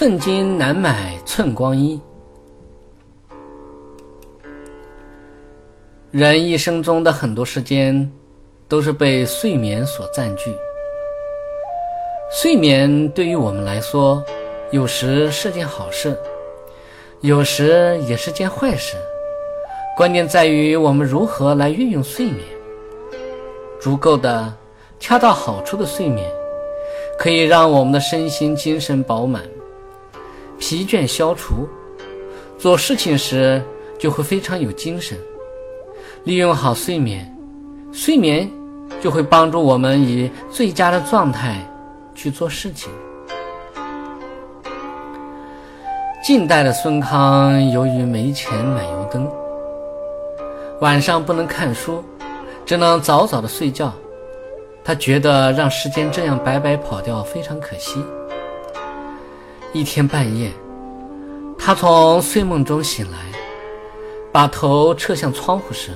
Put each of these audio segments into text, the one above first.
寸金难买寸光阴。人一生中的很多时间，都是被睡眠所占据。睡眠对于我们来说，有时是件好事，有时也是件坏事。关键在于我们如何来运用睡眠。足够的、恰到好处的睡眠，可以让我们的身心精神饱满，疲倦消除，做事情时就会非常有精神。利用好睡眠，睡眠就会帮助我们以最佳的状态去做事情。近代的孙康由于没钱买油灯，晚上不能看书，只能早早的睡觉。他觉得让时间这样白白跑掉非常可惜。一天半夜，他从睡梦中醒来，把头侧向窗户时。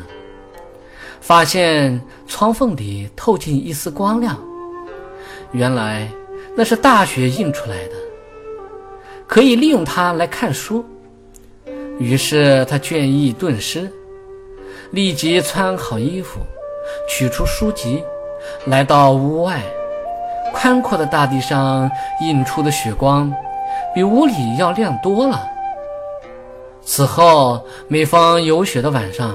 发现窗缝里透进一丝光亮，原来那是大雪映出来的，可以利用它来看书。于是他倦意顿失，立即穿好衣服，取出书籍，来到屋外。宽阔的大地上映出的雪光，比屋里要亮多了。此后，每逢有雪的晚上。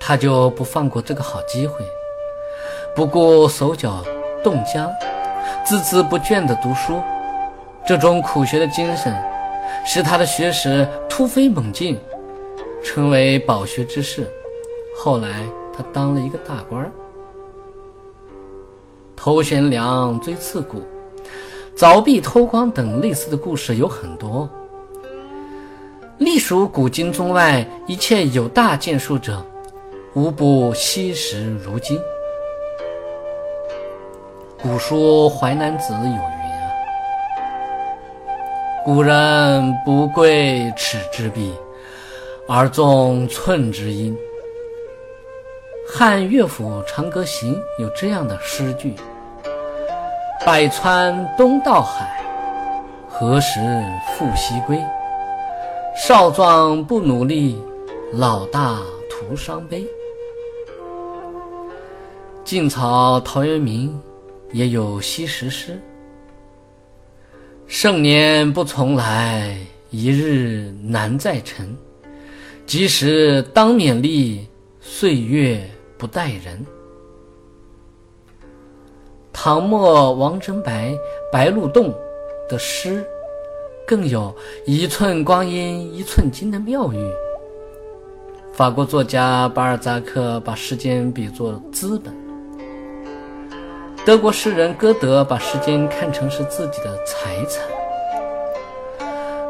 他就不放过这个好机会，不顾手脚冻僵，孜孜不倦地读书。这种苦学的精神，使他的学识突飞猛进，成为饱学之士。后来，他当了一个大官儿。头悬梁，锥刺股，凿壁偷光等类似的故事有很多。隶属古今中外一切有大建树者。无不惜时如金。古书《淮南子》有云：“啊古人不贵尺之璧，而重寸之阴。”汉乐府《长歌行》有这样的诗句：“百川东到海，何时复西归？少壮不努力，老大徒伤悲。”晋朝陶渊明也有西石诗：“盛年不从来，一日难再晨。及时当勉励，岁月不待人。”唐末王贞白《白鹿洞》的诗，更有一寸光阴一寸金的妙语。法国作家巴尔扎克把时间比作资本。德国诗人歌德把时间看成是自己的财产。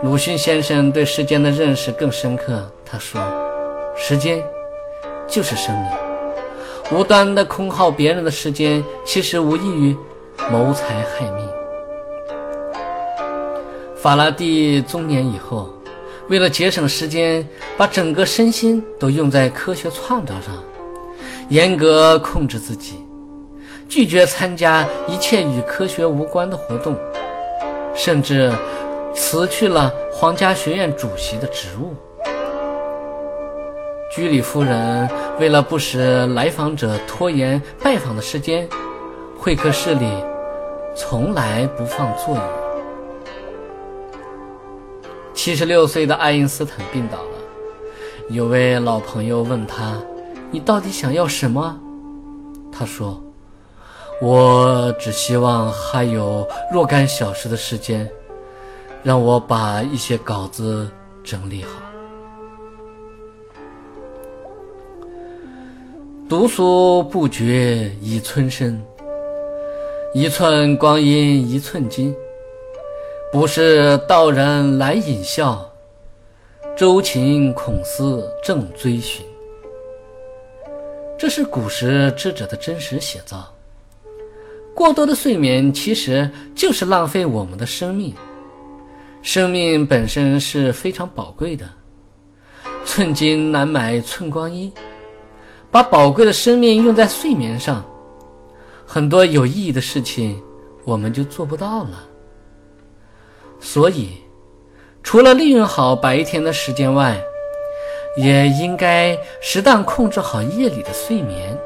鲁迅先生对时间的认识更深刻，他说：“时间就是生命，无端的空耗别人的时间，其实无异于谋财害命。”法拉第中年以后，为了节省时间，把整个身心都用在科学创造上，严格控制自己。拒绝参加一切与科学无关的活动，甚至辞去了皇家学院主席的职务。居里夫人为了不使来访者拖延拜访的时间，会客室里从来不放座椅。七十六岁的爱因斯坦病倒了，有位老朋友问他：“你到底想要什么？”他说。我只希望还有若干小时的时间，让我把一些稿子整理好。读书不觉已春深，一寸光阴一寸金。不是道人来引笑，周秦孔思正追寻。这是古时智者的真实写照。过多的睡眠其实就是浪费我们的生命，生命本身是非常宝贵的，寸金难买寸光阴。把宝贵的生命用在睡眠上，很多有意义的事情我们就做不到了。所以，除了利用好白天的时间外，也应该适当控制好夜里的睡眠，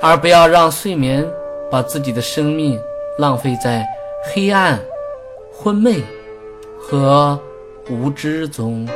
而不要让睡眠把自己的生命浪费在黑暗、昏昧和无知中。